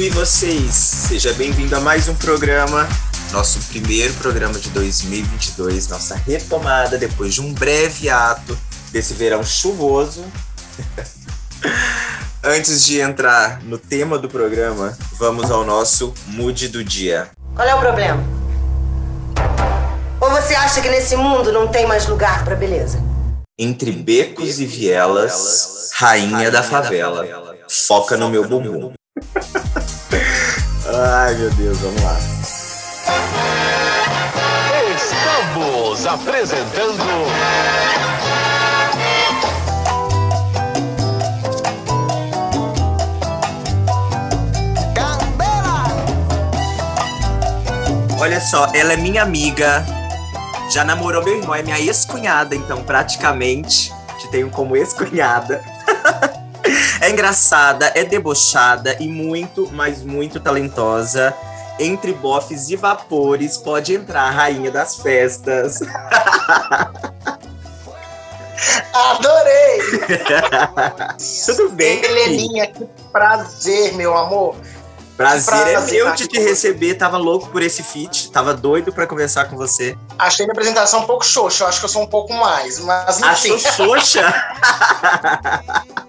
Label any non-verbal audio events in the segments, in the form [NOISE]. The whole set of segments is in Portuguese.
e vocês? Seja bem-vindo a mais um programa, nosso primeiro programa de 2022, nossa retomada depois de um breve ato desse verão chuvoso. [LAUGHS] Antes de entrar no tema do programa, vamos ao nosso mood do dia. Qual é o problema? Ou você acha que nesse mundo não tem mais lugar para beleza? Entre becos e vielas, rainha da favela. Foca no meu bumbum. Ai, meu Deus, vamos lá. Estamos apresentando. Olha só, ela é minha amiga, já namorou meu irmão, é minha ex-cunhada, então praticamente te tenho como ex-cunhada. É engraçada, é debochada e muito, mas muito talentosa. Entre bofes e vapores, pode entrar a rainha das festas. [LAUGHS] Adorei! [LAUGHS] Tudo bem? Heleninha, que prazer, meu amor. Prazer, prazer é meu estar de te receber. Tava louco por esse feat, tava doido pra conversar com você. Achei minha apresentação um pouco xoxa, eu acho que eu sou um pouco mais, mas enfim. Achou xoxa? [LAUGHS]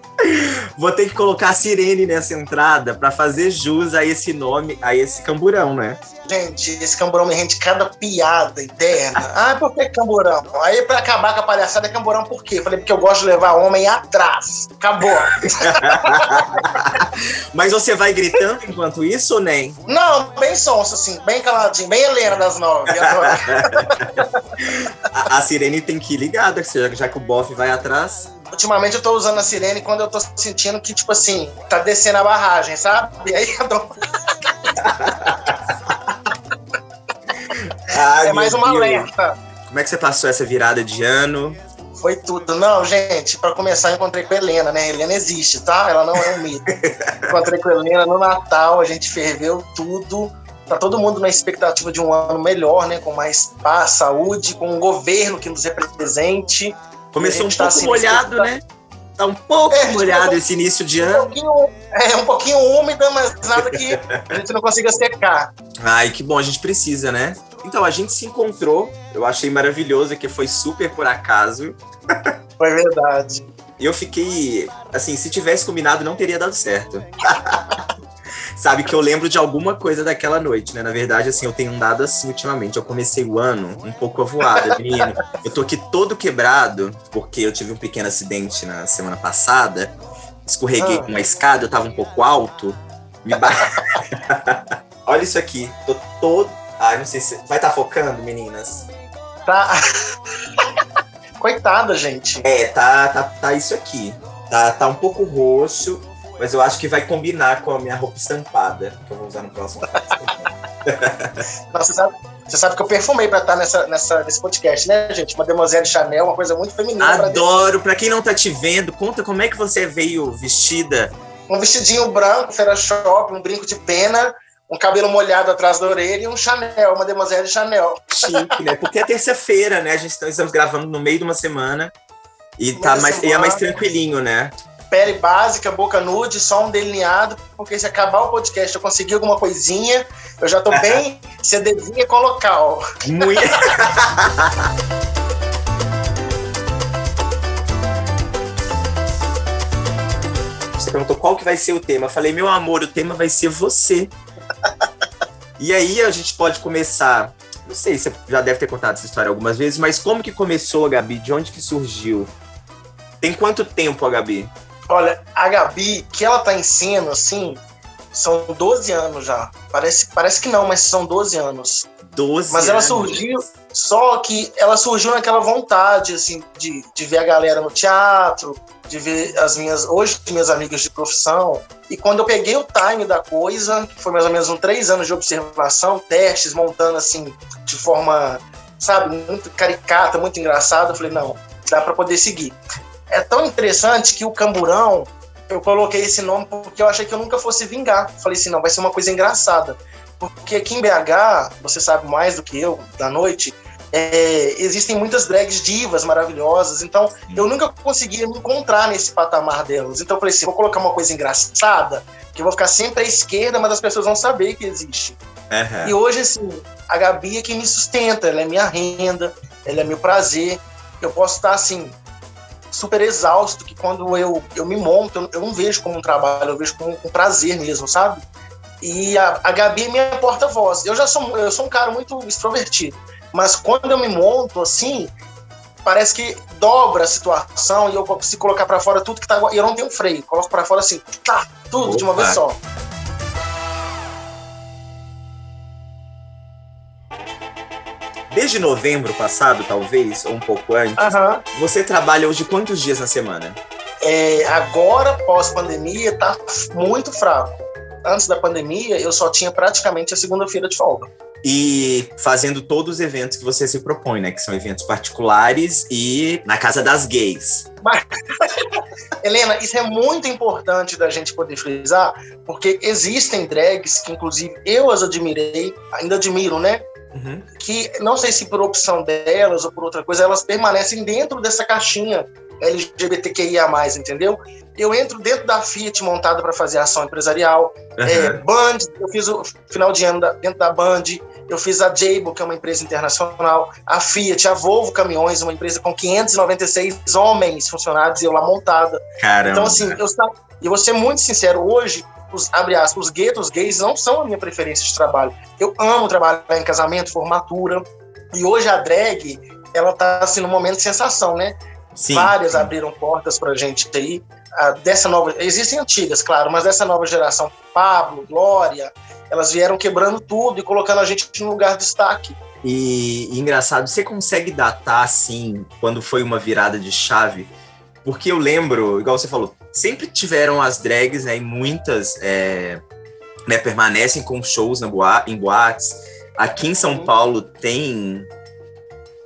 Vou ter que colocar a sirene nessa entrada pra fazer jus a esse nome, a esse camburão, né? Gente, esse camburão me rende cada piada interna. Ah, por que camburão? Aí, pra acabar com a palhaçada, é camburão por quê? Falei, porque eu gosto de levar homem atrás. Acabou. [LAUGHS] Mas você vai gritando enquanto isso ou nem? Não, bem sonso, assim, bem caladinho, bem Helena das nove. [LAUGHS] A, a sirene tem que ir ligada, já, já que o bofe vai atrás. Ultimamente eu tô usando a sirene quando eu tô sentindo que, tipo assim, tá descendo a barragem, sabe? E aí eu dou... [LAUGHS] Ai, é mais uma Deus. alerta. Como é que você passou essa virada de ano? Foi tudo. Não, gente, pra começar, eu encontrei com a Helena, né? A Helena existe, tá? Ela não é um mito. [LAUGHS] encontrei com a Helena no Natal, a gente ferveu tudo. Tá todo mundo na expectativa de um ano melhor, né? Com mais paz, saúde, com um governo que nos represente. Começou A um tá pouco assim, molhado, tá- né? Tá um pouco É, tipo, molhado esse início de Um ano. pouquinho, é, um pouquinho úmida, mas nada que a gente não consiga secar. Ai, que bom, a gente precisa, né? Então, a gente se encontrou, eu achei maravilhoso, que foi super por acaso. [LAUGHS] Foi verdade. E eu fiquei, assim, se tivesse combinado, não teria dado certo. [LAUGHS] Sabe que eu lembro de alguma coisa daquela noite, né? Na verdade, assim, eu tenho andado assim ultimamente. Eu comecei o ano um pouco avoada, [LAUGHS] menino. Eu tô aqui todo quebrado, porque eu tive um pequeno acidente na semana passada. Escorreguei Ah. com uma escada, eu tava um pouco alto. Me ba... [LAUGHS] Olha isso aqui. Tô todo. Ai, não sei se. Vai estar focando, meninas? Tá. [LAUGHS] Coitada, gente. É, tá, tá, tá isso aqui. Tá, tá um pouco roxo, mas eu acho que vai combinar com a minha roupa estampada, que eu vou usar no próximo. [LAUGHS] Nossa, você sabe, você sabe que eu perfumei pra estar nessa, nessa, nesse podcast, né, gente? Mademoiselle Chanel, uma coisa muito feminina. pra Adoro. Pra quem não tá te vendo, conta como é que você veio vestida. Um vestidinho branco, feira shop, um brinco de pena, um cabelo molhado atrás da orelha e um Chanel, uma Demoiselle Chanel. Chique, né? Porque é terça-feira, né? A gente tá- estamos gravando no meio de uma semana. E, tá mais, e é semana. mais tranquilinho, né? Pele básica, boca nude, só um delineado, porque se acabar o podcast eu conseguir alguma coisinha, eu já tô [LAUGHS] bem CDzinha com local. Muito. Você perguntou qual que vai ser o tema. Eu falei, meu amor, o tema vai ser você. E aí a gente pode começar. Não sei se você já deve ter contado essa história algumas vezes, mas como que começou, Gabi? De onde que surgiu? Tem quanto tempo, a Gabi? Olha, a Gabi, que ela tá em cena, assim, são 12 anos já. Parece, parece que não, mas são 12 anos. 12 Mas ela anos. surgiu, só que ela surgiu naquela vontade, assim, de, de ver a galera no teatro, de ver as minhas, hoje, minhas amigas de profissão. E quando eu peguei o time da coisa, que foi mais ou menos uns três anos de observação, testes, montando assim, de forma, sabe, muito caricata, muito engraçada, eu falei, não, dá para poder seguir. É tão interessante que o Camburão, eu coloquei esse nome porque eu achei que eu nunca fosse vingar. Falei assim, não, vai ser uma coisa engraçada. Porque aqui em BH, você sabe mais do que eu, da noite, é, existem muitas drags divas maravilhosas, então eu nunca conseguia me encontrar nesse patamar delas. Então eu falei assim: vou colocar uma coisa engraçada, que eu vou ficar sempre à esquerda, mas as pessoas vão saber que existe. Aham. E hoje, assim, a Gabi é quem me sustenta, ela é minha renda, ela é meu prazer. Eu posso estar, assim, super exausto, que quando eu, eu me monto, eu, eu não vejo como um trabalho, eu vejo como um prazer mesmo, sabe? E a, a Gabi é minha porta-voz. Eu já sou, eu sou um cara muito extrovertido, mas quando eu me monto, assim, parece que dobra a situação e eu consigo colocar pra fora tudo que tá. E eu não tenho freio, coloco pra fora assim, tá, tudo de uma Opa. vez só. Desde novembro passado, talvez, ou um pouco antes, você trabalha hoje quantos dias na semana? É, agora, pós-pandemia, tá muito fraco. Antes da pandemia, eu só tinha praticamente a segunda-feira de folga. E fazendo todos os eventos que você se propõe, né? Que são eventos particulares e na casa das gays. [LAUGHS] Helena, isso é muito importante da gente poder frisar, porque existem drags que, inclusive, eu as admirei, ainda admiro, né? Uhum. Que não sei se por opção delas ou por outra coisa, elas permanecem dentro dessa caixinha LGBTQIA, entendeu? Eu entro dentro da Fiat montada para fazer ação empresarial. É, Aham. Band, eu fiz o final de ano da- dentro da Band, eu fiz a Jabil, que é uma empresa internacional, a Fiat, a Volvo Caminhões, uma empresa com 596 homens funcionários, e eu lá montada. Caramba. Então, assim, eu, e vou ser muito sincero, hoje, os, abre aspas, os guetos gays não são a minha preferência de trabalho. Eu amo trabalhar em casamento, formatura, e hoje a drag, ela tá, assim, num momento de sensação, né? Sim. Várias abriram portas pra gente aí. Ah, dessa nova, existem antigas, claro, mas dessa nova geração, Pablo, Glória, elas vieram quebrando tudo e colocando a gente no lugar de destaque. E, e engraçado, você consegue datar assim quando foi uma virada de chave? Porque eu lembro, igual você falou, sempre tiveram as drags, né? E muitas é, né, permanecem com shows na boa, em boates. Aqui em São Uhum. Paulo tem.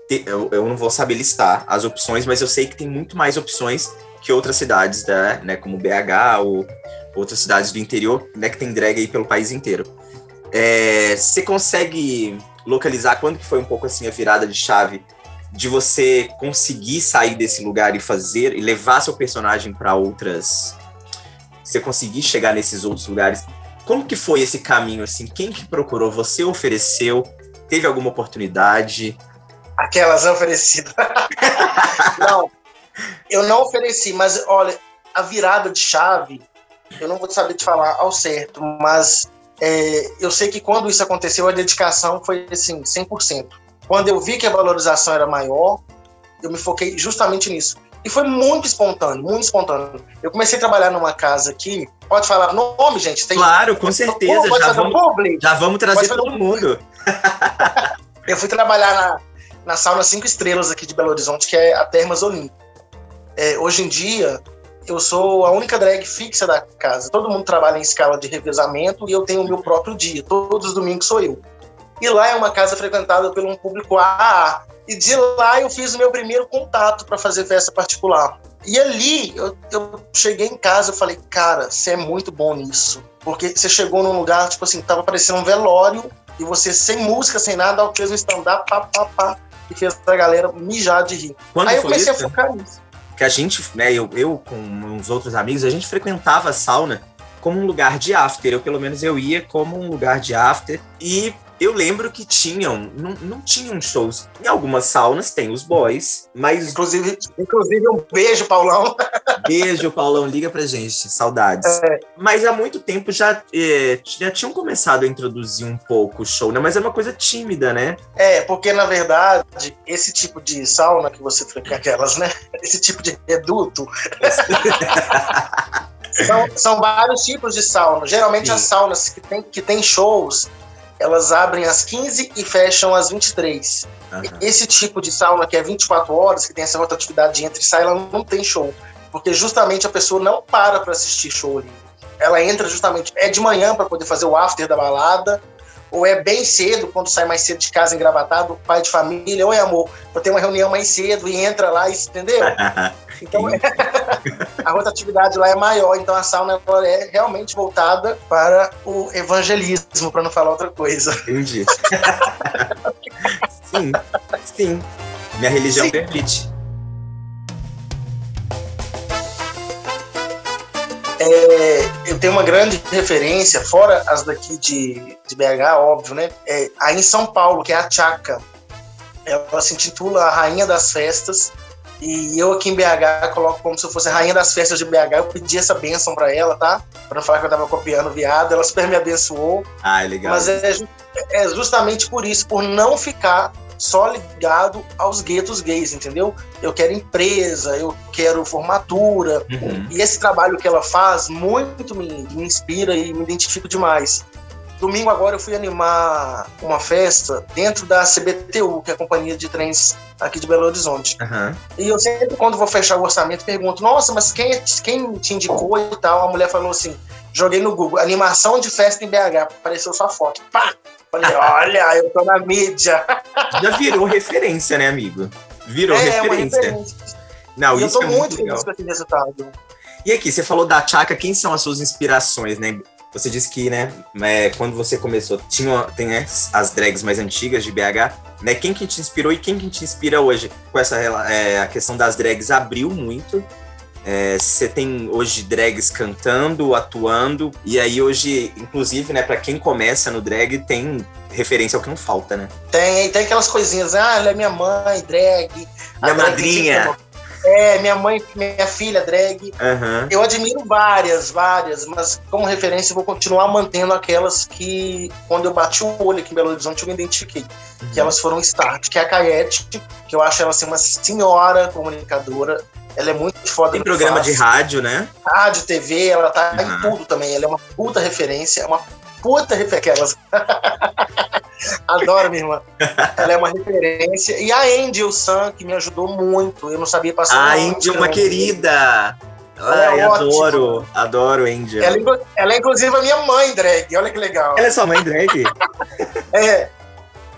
te- eu, eu não vou saber listar as opções, mas eu sei que tem muito mais opções que outras cidades, né, né, como BH ou outras cidades do interior, né, que tem drag aí pelo país inteiro. É, você consegue localizar quando que foi um pouco assim a virada de chave de você conseguir sair desse lugar e fazer e levar seu personagem para outras você conseguir chegar nesses outros lugares. Como que foi esse caminho assim? Quem que procurou? Você ofereceu? Teve alguma oportunidade? Aquelas oferecidas. [LAUGHS] não, eu não ofereci, mas olha, a virada de chave, eu não vou saber te falar ao certo, mas é, eu sei que quando isso aconteceu, a dedicação foi assim, 100%. Quando eu vi que a valorização era maior, eu me foquei justamente nisso. E foi muito espontâneo, muito espontâneo. Eu comecei a trabalhar numa casa aqui, pode falar nome, gente? Tem, claro com certeza pode já um vamos já vamos trazer todo um- mundo [LAUGHS] Eu fui trabalhar na, na sauna cinco estrelas aqui de Belo Horizonte, que é a Termas Olímpico. É, hoje em dia, eu sou a única drag fixa da casa. Todo mundo trabalha em escala de revezamento e eu tenho o meu próprio dia. Todos os domingos sou eu. E lá é uma casa frequentada por um público AA. E de lá eu fiz o meu primeiro contato para fazer festa particular. E ali eu, eu cheguei em casa e falei, cara, você é muito bom nisso. Porque você chegou num lugar, tipo assim, tava parecendo um velório e você sem música, sem nada, fez um stand-up, pá, pá, pá, e fez a galera mijar de rir. quando Aí eu comecei isso a focar nisso. que a gente, né, eu, eu com uns outros amigos, a gente frequentava a sauna como um lugar de after. Eu, pelo menos, eu ia como um lugar de after. E eu lembro que tinham, não, não tinham shows. Em algumas saunas tem os boys, mas Inclusive, inclusive, um beijo, Paulão. [LAUGHS] beijo, Paulão, liga pra gente, saudades. É. Mas há muito tempo já, eh, já tinham começado a introduzir um pouco o show, né? Mas é uma coisa tímida, né? É, porque na verdade, esse tipo de sauna que você frequenta, aquelas, né? Esse tipo de reduto. [LAUGHS] são, são vários tipos de sauna. Geralmente Sim. as saunas que tem, que tem shows, elas abrem às 15 e fecham às 23. Aham. Esse tipo de sauna que é 24 horas, que tem essa rotatividade de entra e sai, ela não tem show. Porque justamente a pessoa não para para assistir show ali. Ela entra justamente, é de manhã para poder fazer o after da balada, ou é bem cedo, quando sai mais cedo de casa engravatado, pai de família, oi amor, vou ter uma reunião mais cedo e entra lá, e- entendeu? [LAUGHS] Então, [LAUGHS] a rotatividade lá é maior, então a sauna é realmente voltada para o evangelismo, para não falar outra coisa. Entendi. [LAUGHS] sim, sim. Minha religião Sim. permite. É, eu tenho uma grande referência, fora as daqui de, de BH, óbvio, né? É, aí em São Paulo, que é a Tchaca. Ela se intitula a Rainha das Festas. E eu aqui em BH coloco como se eu fosse a Rainha das Festas de BH. Eu pedi essa benção pra ela, tá? Pra não falar que eu tava copiando o viado. Ela super me abençoou. Ah, é legal. Mas é, é justamente por isso, por não ficar só ligado aos guetos gays, entendeu? Eu quero empresa, eu quero formatura. Uhum. E esse trabalho que ela faz muito me, me inspira e me identifico demais. Domingo agora eu fui animar uma festa dentro da CBTU, que é a companhia de trens aqui de Belo Horizonte. Aham. E eu sempre, quando vou fechar o orçamento, pergunto: Nossa, mas quem, quem te indicou e tal? A mulher falou assim: Joguei no Google, animação de festa em BH. Apareceu sua foto. Pá! Falei: Olha, eu tô na mídia. [LAUGHS] Já virou referência, né, amigo? Virou é, referência. referência. Não, e eu isso tô é muito legal. feliz com esse resultado. E aqui, você falou da Chaka, quem são as suas inspirações, né? Você disse que, né, é, quando você começou, tinha, tem né, as drags mais antigas de BH, né? Quem que te inspirou e quem que te inspira hoje? Com essa é, a questão das drags abriu muito. É, você tem hoje drags cantando, atuando, e aí hoje, inclusive, né, para quem começa no drag, tem referência ao que não falta, né? Tem, tem aquelas coisinhas, ah, ela é minha mãe, drag. Minha madrinha. sempre- É, minha mãe, minha filha, drag. Aham. Eu admiro várias, várias, mas como referência eu vou continuar mantendo aquelas que, quando eu bati o olho aqui em Belo Horizonte, eu me identifiquei. Que elas foram start, que é a Caiete, que eu acho ela assim, uma senhora comunicadora. Ela é muito foda. Tem programa de rádio, né? rádio, TV, ela tá Uhum. em tudo também. Ela é uma puta referência, é uma puta referência. [LAUGHS] Adoro, minha irmã. Ela é uma referência. E a Angel Sun, que me ajudou muito. Eu não sabia passar. A Índia é uma querida. É Ai, ótima. adoro, adoro Angel. Ela, inclu- ela é inclusive a minha mãe, drag. Olha que legal. Ela é sua mãe drag? É.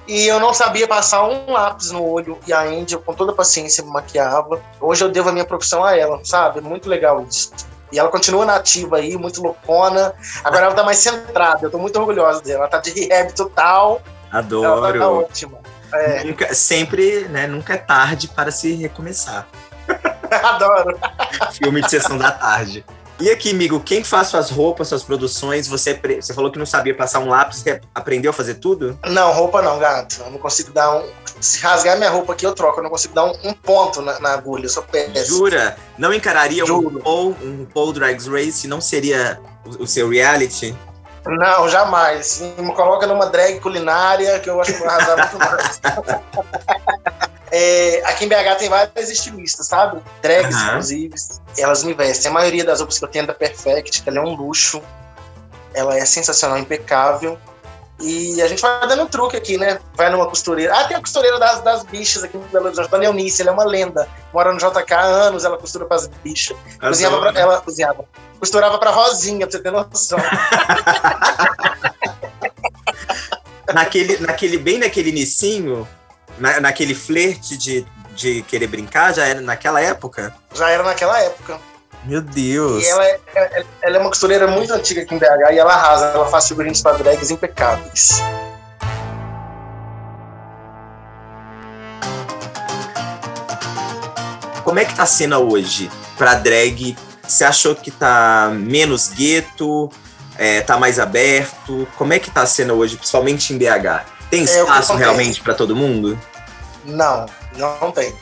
E eu não sabia passar um lápis no olho. E a Angel, com toda paciência, me maquiava. Hoje eu devo a minha profissão a ela, sabe? Muito legal isso. E ela continua nativa aí, muito loucona. Agora ela tá mais centrada. Eu tô muito orgulhosa dela. Ela tá de rehab total. Ela tá, tá Adoro. ótima. É, Nunca, sempre, né? Nunca é tarde para se recomeçar. [LAUGHS] adoro. Filme de sessão da tarde. E aqui, amigo, quem faz suas roupas, suas produções? Você, você falou que não sabia passar um lápis, você aprendeu a fazer tudo? Não, roupa não, gato. Eu não consigo dar um. Se rasgar minha roupa aqui, eu troco. Eu não consigo dar um, um ponto na, na agulha. Eu sou péssimo. Jura? Não encararia um Juro. Paul, um Paul Drags Race? Não seria o, o seu reality? Não, jamais. Me coloca numa drag culinária que eu acho que vai arrasar muito [LAUGHS] mais. É, aqui em BH tem várias estilistas, sabe? Drags, Aham. inclusive. Elas me vestem. A maioria das roupas que eu tenho é da Perfect, que ela é um luxo. Ela é sensacional, impecável. E a gente vai dando um truque aqui, né? Vai numa costureira. Ah, tem a costureira das, das bichas aqui em Belo Horizonte, da Leonice, ela é uma lenda. Mora no JK há anos, ela costura pras bichas. Cozinhava pra, ela cozinhava. Costurava pra Rosinha, pra você ter noção. [LAUGHS] [LAUGHS] naquele, naquele, bem naquele inicinho, na- naquele flerte de, de querer brincar, já era naquela época? Já era naquela época. Meu Deus. E ela é, é- ela é uma costureira muito antiga aqui em BH e ela arrasa. Ela faz figurinos para drags impecáveis. Como é que tá a cena hoje pra drag? Você achou que tá menos gueto? É, tá mais aberto? Como é que tá a cena hoje, principalmente em BH? Tem É, espaço acontece? realmente pra todo mundo? Não, não tem.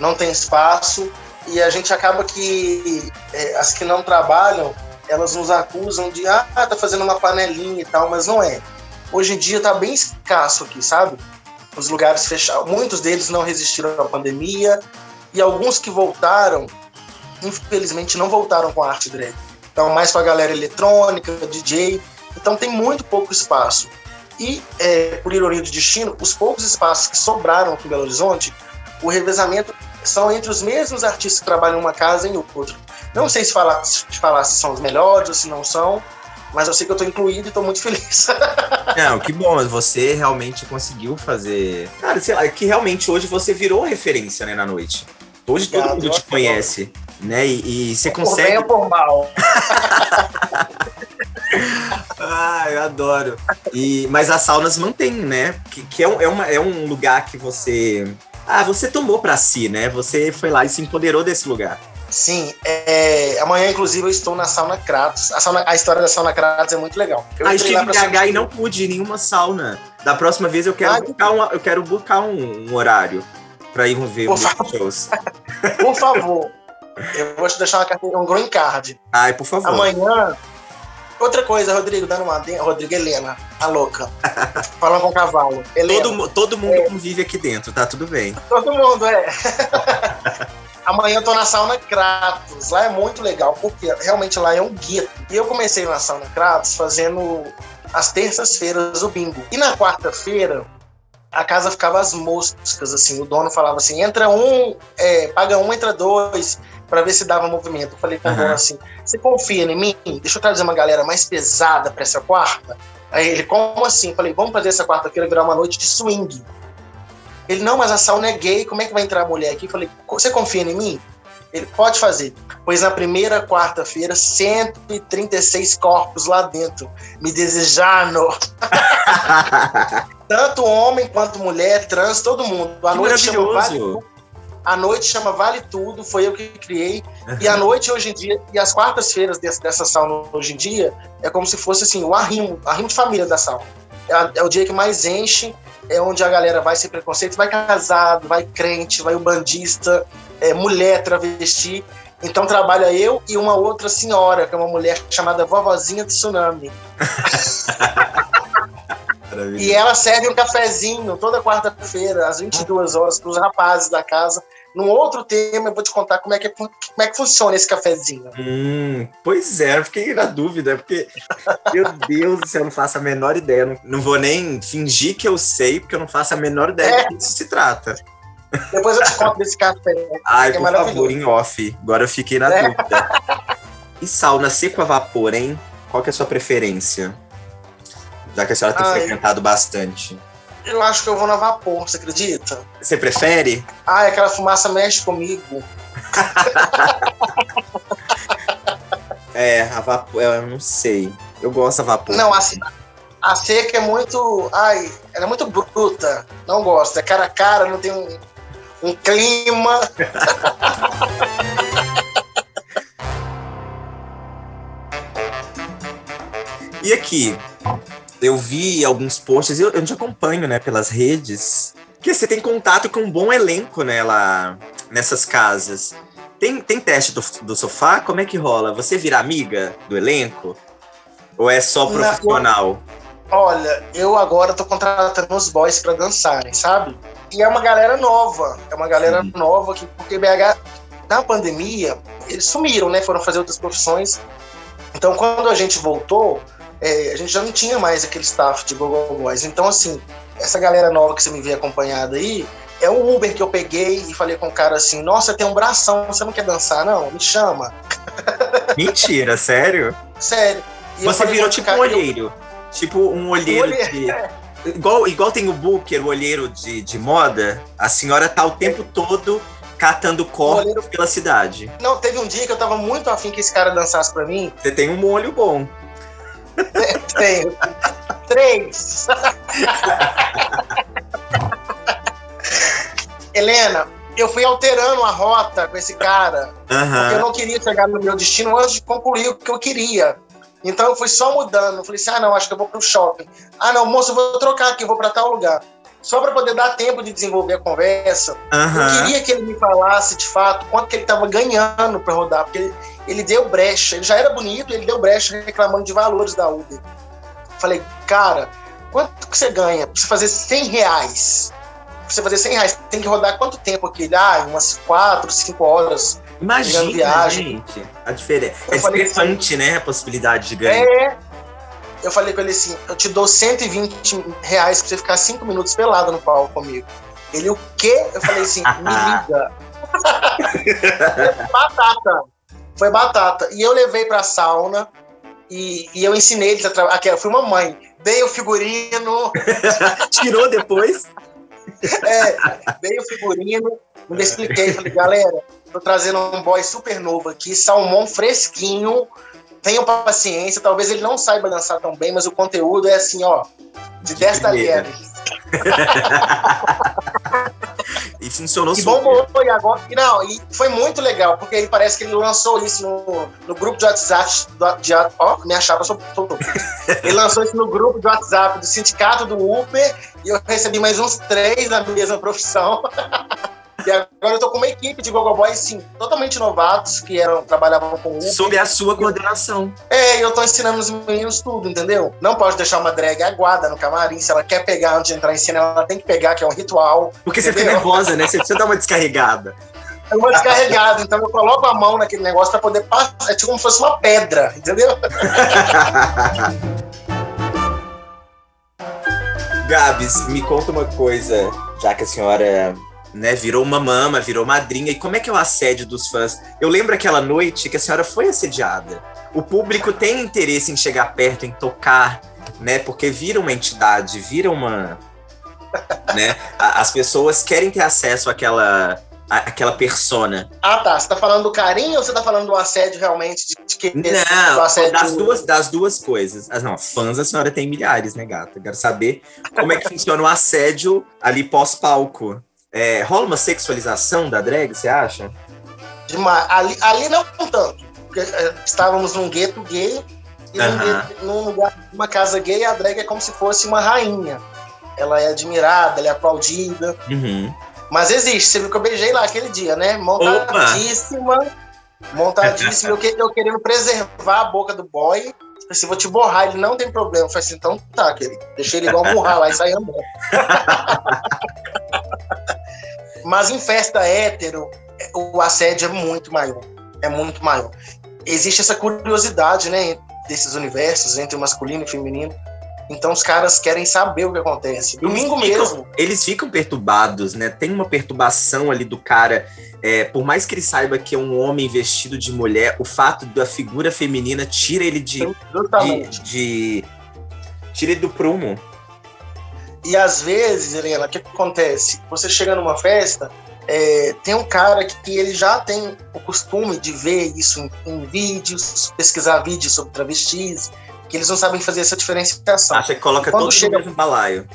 Não tem espaço. E a gente acaba que é, as que não trabalham, elas nos acusam de ah, tá fazendo uma panelinha e tal, mas não é. Hoje em dia tá bem escasso aqui, sabe? Os lugares fechados. Muitos deles não resistiram à pandemia. E alguns que voltaram, infelizmente, não voltaram com a arte drag. Então, mais com a galera eletrônica, DJ. Então, tem muito pouco espaço. E, é, por ironia do destino, os poucos espaços que sobraram aqui em Belo Horizonte, o revezamento são entre os mesmos artistas que trabalham em uma casa e em outra. Não sei se falar, se falar se são os melhores ou se não são, mas eu sei que eu estou incluído e estou muito feliz. [LAUGHS] Não, que bom, você realmente conseguiu fazer. Cara, sei lá, que realmente hoje você virou referência, né, na noite. Hoje todo Obrigado, mundo eu te conhece. né? E, e você Por bem consegue. ou por mal. [LAUGHS] Ah, eu adoro. E, mas as saunas mantêm, né? Que, que é, um, é, uma, é um lugar que você. Ah, você tomou pra si, né? Você foi lá e se empoderou desse lugar. Sim, é, amanhã, inclusive, eu estou na sauna Kratos. A, sauna- a história da sauna Kratos é muito legal. Eu ah, estive em BH e não pude ir em nenhuma sauna. Da próxima vez eu quero Ah, buscar, uma, eu quero buscar um, um horário pra ir ver Por os favor. shows. Por favor, eu vou te deixar uma um green card. Ai, por favor. Amanhã. Outra coisa, Rodrigo, dando uma. Rodrigo Helena, a louca. [LAUGHS] Falando com o cavalo. Helena. Todo, todo mundo É. convive aqui dentro, tá tudo bem. Todo mundo, é. [LAUGHS] Amanhã eu tô na sauna Kratos. Lá é muito legal, porque realmente lá é um gueto. E eu comecei na sauna Kratos fazendo as terças-feiras o bingo. E na quarta-feira, a casa ficava às moscas, assim. O dono falava assim: entra um, é, paga um, entra dois, pra ver se dava movimento. Eu falei com o Aham. dono assim: você confia em mim? Deixa eu trazer uma galera mais pesada pra essa quarta? Aí ele, como assim? Eu falei, vamos fazer essa quarta-feira virar uma noite de swing. Ele, não, mas a sauna é gay, como é que vai entrar a mulher aqui? Eu falei, você confia em mim? Ele, pode fazer. Pois na primeira quarta-feira, 136 corpos lá dentro, me desejando. [LAUGHS] Tanto homem quanto mulher, trans, todo mundo. A que noite maravilhoso. A noite chama Vale Tudo, foi eu que criei. E a noite hoje em dia, e as quartas-feiras dessa sauna hoje em dia, é como se fosse assim, o arrimo, arrimo de família da sauna. É, é o dia que mais enche, é onde a galera vai sem preconceito, vai casado, vai crente, vai o bandista, é, mulher, travesti. Então trabalha eu e uma outra senhora, que é uma mulher chamada Vovozinha de Tsunami. [LAUGHS] Maravilhoso. E ela serve um cafezinho toda quarta-feira, às 22 horas, para os rapazes da casa. Num outro tema, eu vou te contar como é que, como é que funciona esse cafezinho. Hum, pois é, eu fiquei na dúvida, porque, meu Deus do céu, eu não faço a menor ideia. Não, não vou nem fingir que eu sei, porque eu não faço a menor ideia É. do que isso se trata. Depois eu te conto desse café. Ai, É por maravilhoso. favor, em off. Agora eu fiquei na É. dúvida. E sauna seco a vapor, hein? Qual que é a sua preferência? Já que a senhora tem Ai. frequentado bastante. Eu acho que eu vou na vapor, você acredita? Você prefere? Ah, aquela fumaça mexe comigo. [LAUGHS] É, a vapor, eu não sei. Eu gosto da vapor. Não, a, a seca é muito. Ai, ela é muito bruta. Não gosto. É cara a cara, não tem um, um clima. [LAUGHS] E aqui, eu vi alguns posts, eu, eu te acompanho, né, pelas redes, que você tem contato com um bom elenco, né, lá nessas casas. Tem, tem teste do, do sofá? Como é que rola? Você vira amiga do elenco? Ou é só profissional? Olha, eu agora tô contratando os boys pra dançarem, sabe? E é uma galera nova. É uma galera Sim. nova que, porque BH, na pandemia, eles sumiram, né? Foram fazer outras profissões. Então, quando a gente voltou, é, a gente já não tinha mais aquele staff de Google Boys. Então, assim, essa galera nova que você me vê acompanhada aí, é um Uber que eu peguei e falei com o cara assim: Nossa, tem um bração, você não quer dançar, não? Me chama. [LAUGHS] Mentira, sério? Sério. E eu Você virou tipo um olheiro. Tipo um olheiro olheiro, de. Igual, igual tem o Booker, o olheiro de, de moda, a senhora tá o tempo todo catando corpos olheiro- pela cidade. Não, teve um dia que eu tava muito afim que esse cara dançasse pra mim. Você tem um molho bom. Tenho. Três. Helena, eu fui alterando a rota com esse cara, porque eu não queria chegar no meu destino antes de concluir o que eu queria. Então eu fui só mudando. Eu falei assim: ah, não, acho que eu vou pro shopping. Ah, não, moço, eu vou trocar aqui, eu vou pra tal lugar. Só para poder dar tempo de desenvolver a conversa, eu Aham. queria que ele me falasse de fato quanto que ele estava ganhando para rodar, porque ele, ele deu brecha, ele já era bonito, ele deu brecha reclamando de valores da Uber. Falei, cara, quanto que você ganha pra você fazer 100 reais? Pra você fazer 100 reais, tem que rodar quanto tempo aqui? Ah, umas 4, 5 horas. Imagina, viagem. gente. A diferença. Eu É discrepante, né? A possibilidade de ganhar. É. Eu falei com ele assim: eu te dou 120 reais pra você ficar 5 minutos pelado no palco comigo. Ele, o quê? Eu falei assim: me [LAUGHS] liga. Foi batata. Foi batata. E eu levei pra sauna e, e eu ensinei eles a trabalhar. Eu fui uma mãe. Dei o figurino, [LAUGHS] Tirou depois? É, veio o figurino, ainda expliquei, falei, galera, tô trazendo um boy super novo aqui, salmão fresquinho, tenham paciência, talvez ele não saiba dançar tão bem, mas o conteúdo é assim, ó, de 10 talheres. [LAUGHS] e funcionou E super. bombou, e agora. E não, e foi muito legal, porque ele parece que ele lançou isso no, no grupo de WhatsApp. do- De, ó, minha chapa soltou. [LAUGHS] Ele lançou isso no grupo de WhatsApp do sindicato do Uber, e eu recebi mais uns três da mesma profissão. [LAUGHS] E agora eu tô com uma equipe de Gogo Boys, sim, totalmente novatos, que eram, trabalhavam com Uber. Sob a sua coordenação. É, e eu tô ensinando os meninos tudo, entendeu? Não pode deixar uma drag aguada no camarim. Se ela quer pegar antes de entrar em cena, ela tem que pegar, que é um ritual. Porque você fica Entendeu? nervosa, né? Você precisa dar uma descarregada. É uma descarregada, então eu coloco a mão naquele negócio pra poder passar. É tipo como se fosse uma pedra, entendeu? [LAUGHS] Gabs, me conta uma coisa, já que a senhora né, virou uma mama, virou madrinha, e como é que é o assédio dos fãs? Eu lembro aquela noite que a senhora foi assediada. O público tem interesse em chegar perto, em tocar, né? Porque vira uma entidade, vira uma. [LAUGHS] Né? As pessoas querem ter acesso àquela, àquela persona. Ah, tá. Você tá falando do carinho ou você tá falando do assédio realmente? De, que Não, assédio... das duas, das duas coisas. Ah, não, fãs a senhora tem milhares, né, gata? Eu quero saber como é que funciona o assédio ali pós-palco. É, rola uma sexualização da drag, você acha? Demais. Ali, ali não tanto. Porque é, estávamos num gueto gay e num, gueto- num lugar, uma casa gay, a drag é como se fosse uma rainha. Ela é admirada, ela é aplaudida. Uhum. Mas existe, você viu que eu beijei lá aquele dia, né? Montadíssima. Montadíssima. eu, que- eu querendo preservar a boca do boy. Falei assim, vou te borrar, ele não tem problema. Eu falei assim, então tá, querido. Deixei ele igual borrar lá e sair andando. [LAUGHS] Mas em festa hétero, o assédio é muito maior. É muito maior. Existe essa curiosidade, né? Desses universos, entre masculino e feminino. Então os caras querem saber o que acontece. Domingo Eles ficam- mesmo. Eles ficam perturbados, né? Tem uma perturbação ali do cara. é, por mais que ele saiba que é um homem vestido de mulher, o fato da figura feminina tira ele de. de, de- tira ele do prumo. E às vezes, Helena, o que acontece? Você chega numa festa, é, tem um cara que, que ele já tem o costume de ver isso em, em vídeos, pesquisar vídeos sobre travestis, que eles não sabem fazer essa diferenciação. Acha que coloca todo chega- no mesmo balaio.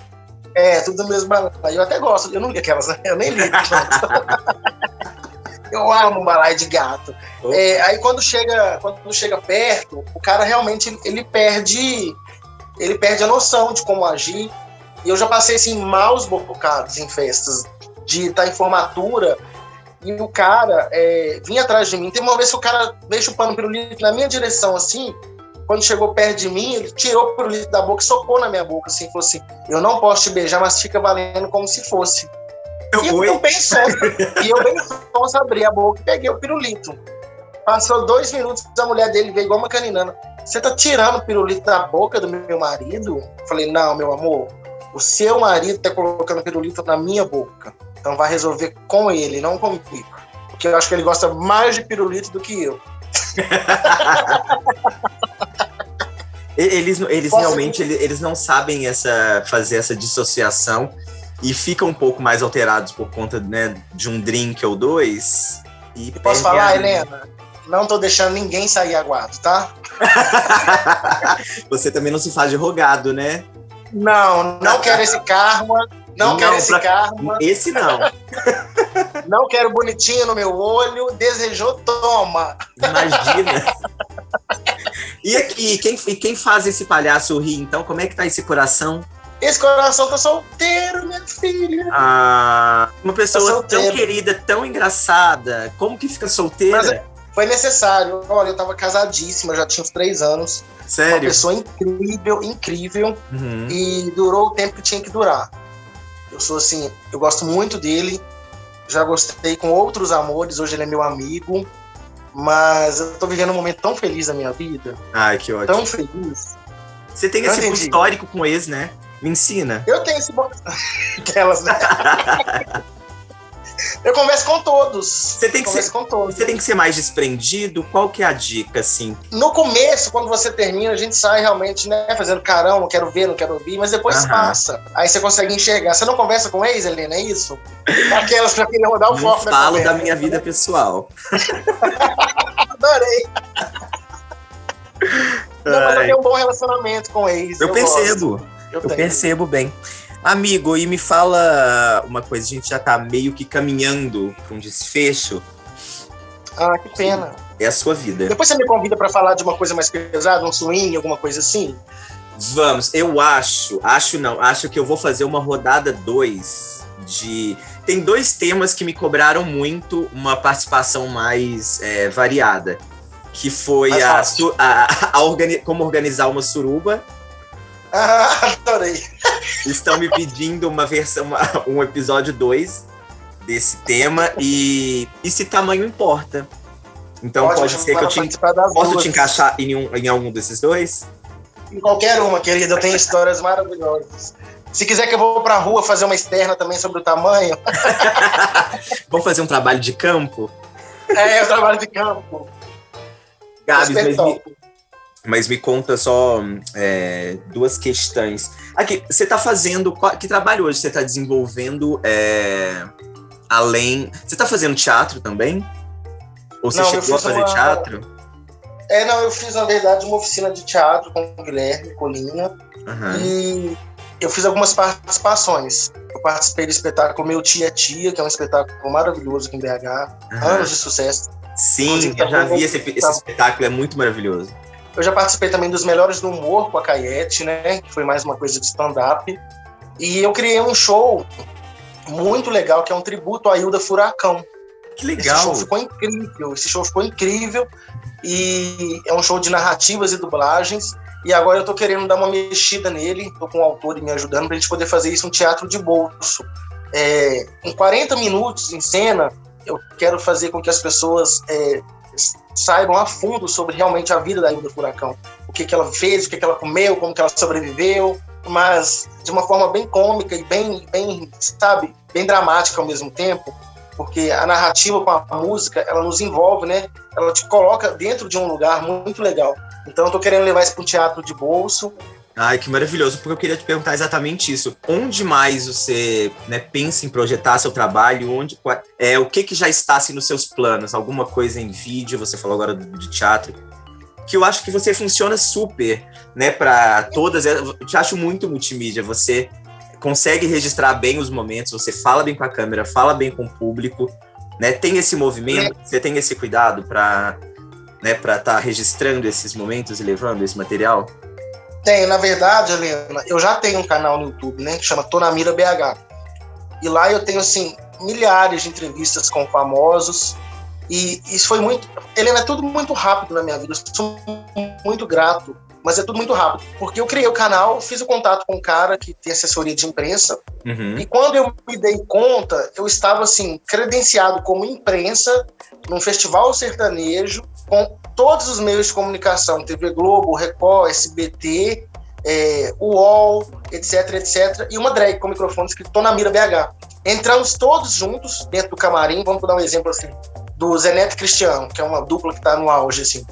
É, tudo no mesmo balaio. Eu até gosto, eu não li aquelas, né? Eu nem li. [LAUGHS] eu amo um balaio de gato. É, aí quando chega, quando chega perto, o cara realmente ele, ele perde ele perde a noção de como agir. E eu já passei assim maus bocados em festas de estar em formatura e o cara é, vinha atrás de mim. Tem uma vez que o cara veio chupando pirulito na minha direção assim. Quando chegou perto de mim, ele tirou o pirulito da boca e socou na minha boca, assim, falou assim: Eu não posso te beijar, mas fica valendo como se fosse. E eu, eu bem e eu bem sonsa abri a boca e peguei o pirulito. Passou dois minutos, a mulher dele veio igual uma caninana. Você tá tirando o pirulito da boca do meu marido? Eu falei, não, meu amor, o seu marido tá colocando pirulito na minha boca. Então vai resolver com ele, não comigo. Porque eu acho que ele gosta mais de pirulito do que eu. [LAUGHS] Eles, eles Posso- realmente eles, eles não sabem essa, fazer essa dissociação e ficam um pouco mais alterados por conta né, de um drink ou dois. E Posso falar, a- Helena? Não tô deixando ninguém sair aguado, tá? [LAUGHS] Você também não se faz de rogado, né? Não, não quero esse karma. Não, Não, quero esse pra- karma. Esse não. Não quero bonitinho no meu olho. Desejou, toma. Imagina. [LAUGHS] E aqui, quem, quem faz esse palhaço rir, então? Como é que tá esse coração? Esse coração tá solteiro, minha filha. Ah, uma pessoa Tá tão querida, tão engraçada, como que fica solteira? Mas Foi necessário. Olha, eu tava casadíssima, já tinha uns três anos. Uma Sério? pessoa incrível, incrível. Uhum. E durou o tempo que tinha que durar. Eu sou assim, eu gosto muito dele. Já gostei com outros amores, hoje ele é meu amigo. Mas eu tô vivendo um momento tão feliz da minha vida. Ai, que ótimo. Tão feliz. Você tem esse entendi. histórico com ex, né? Me ensina. Eu tenho esse. Aquelas, [LAUGHS] né? [LAUGHS] Eu converso com todos. Você tem que ser- com todos. Você tem que ser mais desprendido? Qual que é a dica, assim? No começo, quando você termina, a gente sai realmente, né, fazendo carão, não quero ver, não quero ouvir, mas depois Aham. passa. Aí você consegue enxergar. Você não conversa com ex, Helena, é isso? Aquelas pra querer mudar o Não foco falo conversa. da minha vida pessoal. [LAUGHS] Adorei. Não, mas eu tenho um bom relacionamento com ex. Eu gosto. percebo. Eu, Eu tenho. percebo bem. Amigo, e me fala uma coisa, a gente já tá meio que caminhando para um desfecho. Ah, que pena. É a sua vida. Depois você me convida pra falar de uma coisa mais pesada, um swing, alguma coisa assim? Vamos, eu acho, acho não, acho que eu vou fazer uma rodada 2 de. Tem dois temas que me cobraram muito uma participação mais é, variada. Que foi Mais a, su- a- a organi- como organizar uma suruba. Ah, adorei. Estão me pedindo uma versão, um episódio 2 desse tema e, e se tamanho importa. Então pode, chamar ser que eu te, posso duas. te encaixar em, um- em algum desses dois? Em qualquer uma, querida. Eu tenho histórias maravilhosas. Se quiser que eu vou pra rua fazer uma externa também sobre o tamanho, [LAUGHS] Vamos fazer um trabalho de campo? é, eu trabalho de campo. Gabs, mas me. Mas me conta só é, duas questões. Aqui, você está fazendo. Que trabalho hoje você está desenvolvendo é, além. Você está fazendo teatro também? Ou você Não, chegou a fazer uma- teatro? É, não, eu fiz, na verdade, uma oficina de teatro com o Guilherme Colina Aham. e eu fiz algumas participações. Eu participei do espetáculo Meu Tia Tia, que é um espetáculo maravilhoso aqui em BH, aham. anos de sucesso. Sim, Inclusive, tá eu já vi esse, esse tá. espetáculo, é muito maravilhoso. Eu já participei também dos Melhores do Humor com a Caiete, né? Que foi mais uma coisa de stand-up. E eu criei um show muito legal, que é um tributo à Hilda Furacão. Que Esse legal. show ficou incrível. Esse show ficou incrível. E é um show de narrativas e dublagens. E agora eu tô querendo dar uma mexida nele. Tô com o autor me ajudando pra gente poder fazer isso um teatro de bolso. É, em 40 minutos em cena, eu quero fazer com que as pessoas é, saibam a fundo sobre realmente a vida da Hilda Furacão. O que, que ela fez, o que, que ela comeu, como que ela sobreviveu. Mas de uma forma bem cômica e bem, bem, sabe, bem dramática ao mesmo tempo porque a narrativa com a música, ela nos envolve, né? Ela te coloca dentro de um lugar muito legal. Então eu tô querendo levar isso para um teatro de bolso. Ai, que maravilhoso, porque eu queria te perguntar exatamente isso. Onde mais você né, pensa em projetar seu trabalho? Onde, é, o que, que já está assim, nos seus planos? Alguma coisa em vídeo? Você falou agora do- de teatro. Que eu acho que você funciona super, né, para todas. Eu te acho muito multimídia. Você consegue registrar bem os momentos, você fala bem com a câmera, fala bem com o público, né? Tem esse movimento, você tem esse cuidado para né, para estar registrando esses momentos e levando esse material? Tenho, na verdade, Helena, eu já tenho um canal no YouTube, né? Que chama Tô na Mira BH. E lá eu tenho, assim, milhares de entrevistas com famosos. E isso foi muito. Helena, é tudo muito rápido na minha vida. Eu sou muito grato, mas é tudo muito rápido. Porque eu criei o canal, fiz o contato com um cara que tem assessoria de imprensa. Uhum. E quando eu me dei conta, eu estava assim, credenciado como imprensa num festival sertanejo com todos os meios de comunicação, TV Globo, Record, SBT, é, UOL, etc, etc, e uma drag com microfone escrito na Mira BH. Entramos todos juntos dentro do camarim, vamos dar um exemplo assim, do Zé Neto e Cristiano, que é uma dupla que está no auge, assim.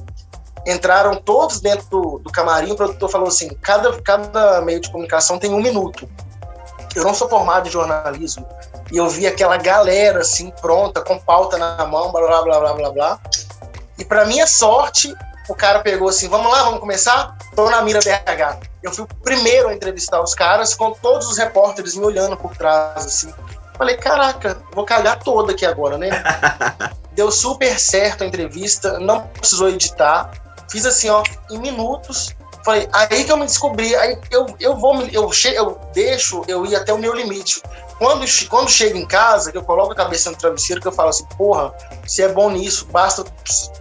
Entraram todos dentro do, do camarim, o produtor falou assim, cada, cada meio de comunicação tem um minuto eu não sou formado em jornalismo e eu vi aquela galera assim pronta com pauta na mão, blá blá blá blá blá blá. E para minha sorte, o cara pegou assim, vamos lá, vamos começar. Tô na mira BH. Eu fui o primeiro a entrevistar os caras com todos os repórteres me olhando por trás assim. Falei, caraca, vou cagar toda aqui agora, né? [LAUGHS] Deu super certo a entrevista, não precisou editar. Fiz assim, ó, em minutos. Falei, aí que eu me descobri, aí eu, eu vou, eu, che, eu deixo eu ir até o meu limite. Quando, quando chego em casa, que eu coloco a cabeça no travesseiro, que eu falo assim, porra, você é bom nisso, basta,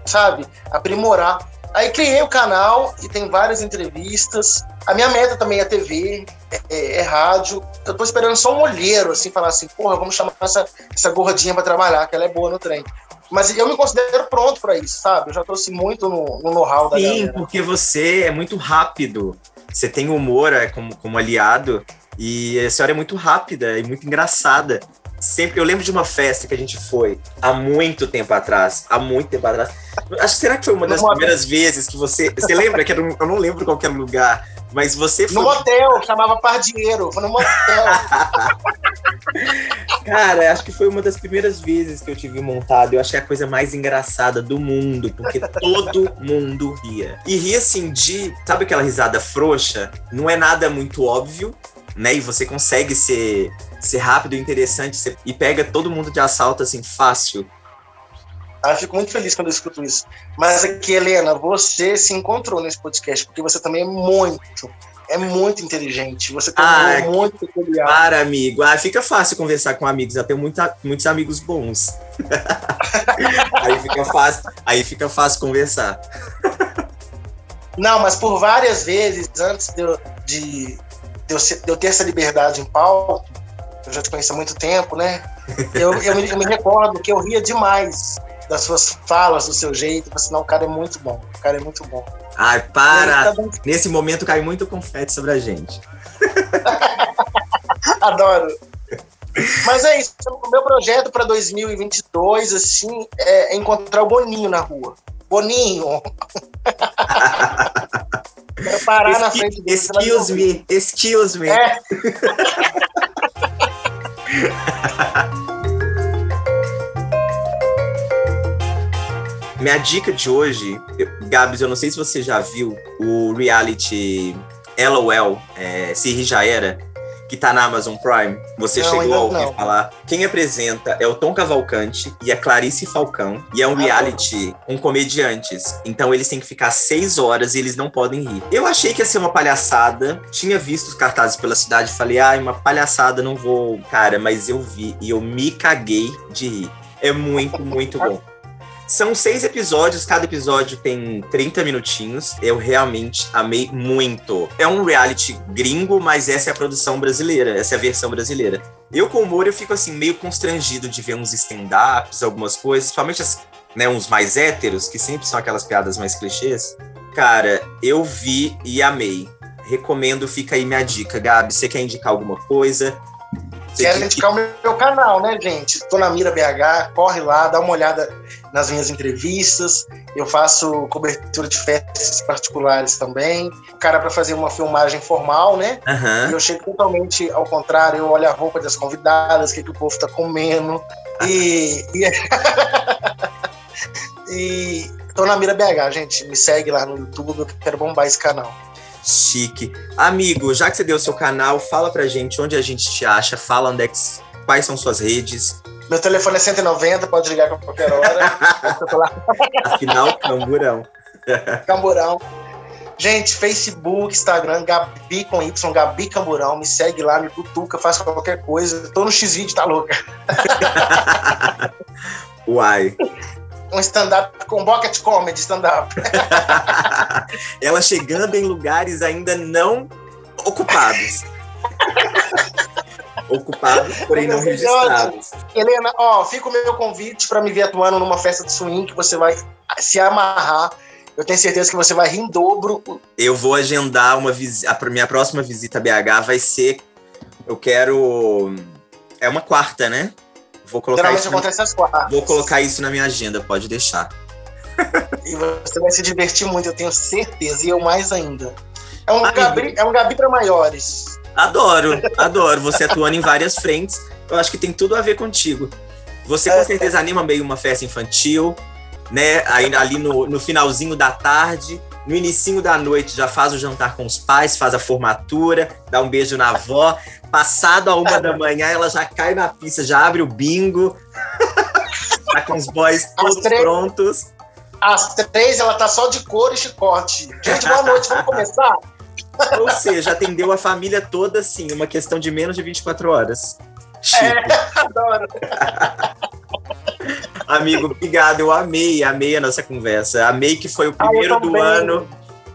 sabe, aprimorar. Aí criei o canal e tem várias entrevistas. A minha meta também é TV, é, é- é rádio. Eu tô esperando só um olheiro, assim, falar assim, porra, vamos chamar essa, essa gordinha pra trabalhar, que ela é boa no trem. Mas eu me considero pronto pra isso, sabe? Eu já trouxe muito no, no know-how da Sim, galera. porque você é muito rápido. Você tem humor é, como, como aliado. E a senhora é muito rápida e muito engraçada. sempre. Eu lembro de uma festa que a gente foi há muito tempo atrás. Há muito tempo atrás. Acho que será que foi uma das primeiras vezes que você. Você lembra que era um, eu não lembro qual era o lugar, mas você foi. No motel, chamava Pardieiro. Foi no motel. Cara, acho que foi uma das primeiras vezes que eu tive montado. Eu achei a coisa mais engraçada do mundo, porque todo mundo ria. E ria assim de. Sabe aquela risada frouxa? Não é nada muito óbvio, né? E você consegue ser, ser rápido e interessante você- e pega todo mundo de assalto assim, fácil. Ah, eu fico muito feliz quando eu escuto isso. Mas aqui, Helena, você se encontrou nesse podcast, porque você também é muito, é muito inteligente. Você tem Ah, um muito peculiar. Para, amigo. Ah, fica fácil conversar com amigos. Eu tenho muita, muitos amigos bons. [LAUGHS] aí fica fácil. Aí fica fácil conversar. Não, mas por várias vezes, antes de eu, de, de eu, de eu ter essa liberdade em palco, eu já te conheço há muito tempo, né? Eu, eu, me, eu me recordo que eu ria demais das suas falas, do seu jeito. Assim, não, o cara é muito bom. O cara é muito bom. Ai, para. tá Nesse momento cai muito confete sobre a gente. [LAUGHS] Adoro. Mas é isso. O meu projeto para 2022, assim, é encontrar o Boninho na rua. Boninho! [LAUGHS] Quero parar na Excu- frente dele. excuse me, excuse me. É. [LAUGHS] Minha dica de hoje, eu- Gabs, eu não sei se você já viu o reality LOL, é, Se Ri Já Era, que tá na Amazon Prime. Você Não, chegou a ouvir não. falar. Quem apresenta é o Tom Cavalcante e a Clarice Falcão. E é um Ah, reality com comediantes. Então eles têm que ficar seis horas e eles não podem rir. Eu achei que ia ser uma palhaçada. Tinha visto os cartazes pela cidade e falei, ai, uma palhaçada, não vou. Cara, mas eu vi e eu me caguei de rir. É muito, muito bom. São seis episódios, cada episódio tem 30 minutinhos. Eu realmente amei muito. É um reality gringo, mas essa é a produção brasileira, essa é a versão brasileira. Eu, com humor, eu fico assim, meio constrangido de ver uns stand-ups, algumas coisas, principalmente as, né, uns mais héteros, que sempre são aquelas piadas mais clichês. Cara, eu vi e amei. Recomendo, fica aí minha dica. Gabi, você quer indicar alguma coisa? Você Quero indicar o meu canal, né, gente? Tô na Mira BH, corre lá, dá uma olhada nas minhas entrevistas. Eu faço cobertura de festas particulares também. O cara para fazer uma filmagem formal, né? E eu chego totalmente ao contrário, eu olho a roupa das convidadas, o que, que o povo tá comendo. E. E, [LAUGHS] e tô na Mira BH, gente. Me segue lá no YouTube, eu quero bombar esse canal. Chique. Amigo, já que você deu o seu canal, fala pra gente onde a gente te acha, fala onde é que, quais são suas redes. Meu telefone é 190, pode ligar a qualquer hora. [LAUGHS] Afinal, camburão. Camburão. Gente, Facebook, Instagram, Gabi com Y, Gabi Camburão. Me segue lá, me cutuca, faz qualquer coisa. Tô no X-Video, tá louca. [LAUGHS] Uai. Um stand-up com bucket comedy, stand-up. [LAUGHS] Ela chegando em lugares ainda não ocupados. Ocupados, porém não [LAUGHS] registrados. Helena, ó, fica o meu convite para me ver atuando numa festa de swing que você vai se amarrar. Eu tenho certeza que você vai rir em dobro. Eu vou agendar uma visita. A minha próxima visita a BH vai ser. Eu quero. É uma quarta, né? Vou colocar, Geralmente isso na... às quatro. Vou colocar isso na minha agenda, pode deixar. [LAUGHS] E você vai se divertir muito, eu tenho certeza. E eu mais ainda. É um, Amigo. Gabi, é um Gabi para maiores. Adoro, adoro. Você atuando em várias frentes. Eu acho que tem tudo a ver contigo. Você com É. certeza anima meio uma festa infantil, né? Aí, ali no, no finalzinho da tarde, no inicinho da noite já faz o jantar com os pais, faz a formatura, dá um beijo na avó. Passado a uma da manhã, ela já cai na pista, já abre o bingo. [LAUGHS] tá com os boys todos três- prontos. Às três ela tá só de couro e chicote. Gente, boa noite, vamos começar? Ou seja, atendeu a família toda, assim, uma questão de menos de 24 horas. Chique. Adoro. [LAUGHS] Amigo, obrigado. Eu amei, amei a nossa conversa. Amei que foi o Ah, primeiro do também. ano.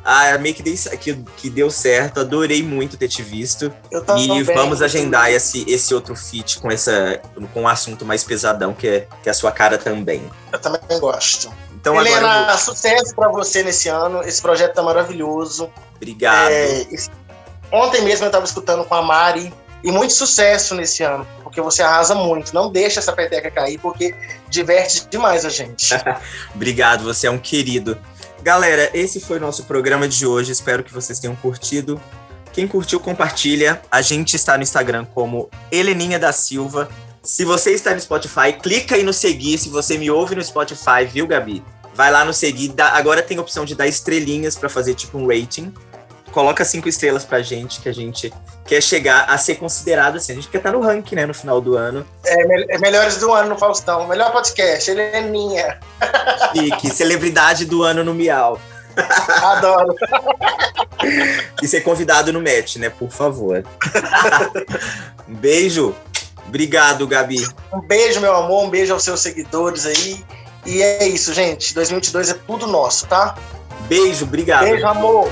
Ah, amei que deu, que, que deu certo. Adorei muito ter te visto. Eu. E vamos agendar esse, esse outro feat com, essa, com um assunto mais pesadão, que é, que é a sua cara também. Eu também gosto. Então Helena, agora. vou- sucesso pra você nesse ano. Esse projeto tá maravilhoso. Obrigado. É, Ontem mesmo eu tava escutando com a Mari E muito sucesso nesse ano, porque você arrasa muito. Não deixa essa peteca cair, porque diverte demais a gente. [LAUGHS] Obrigado, você é um querido. Galera, esse foi o nosso programa de hoje. Espero que vocês tenham curtido. Quem curtiu, compartilha. A gente está no Instagram como Heleninha da Silva. Se você está no Spotify, clica aí no seguir. Se você me ouve no Spotify, viu, Gabi? Vai lá no seguir. Dá, agora tem a opção de dar estrelinhas para fazer tipo um rating. Coloca cinco estrelas pra gente, que a gente quer chegar a ser considerado assim. A gente quer estar no ranking, né, no final do ano. É, é melhores do ano no Faustão. Melhor podcast, Heleninha. Chique, celebridade do ano no Miau. Adoro. e ser convidado no match, né? Por favor. um beijo. Obrigado, Gabi. Um beijo, meu amor. Um beijo aos seus seguidores aí. E é isso, gente. 2022 é tudo nosso, tá? Beijo, obrigado. Beijo, amor.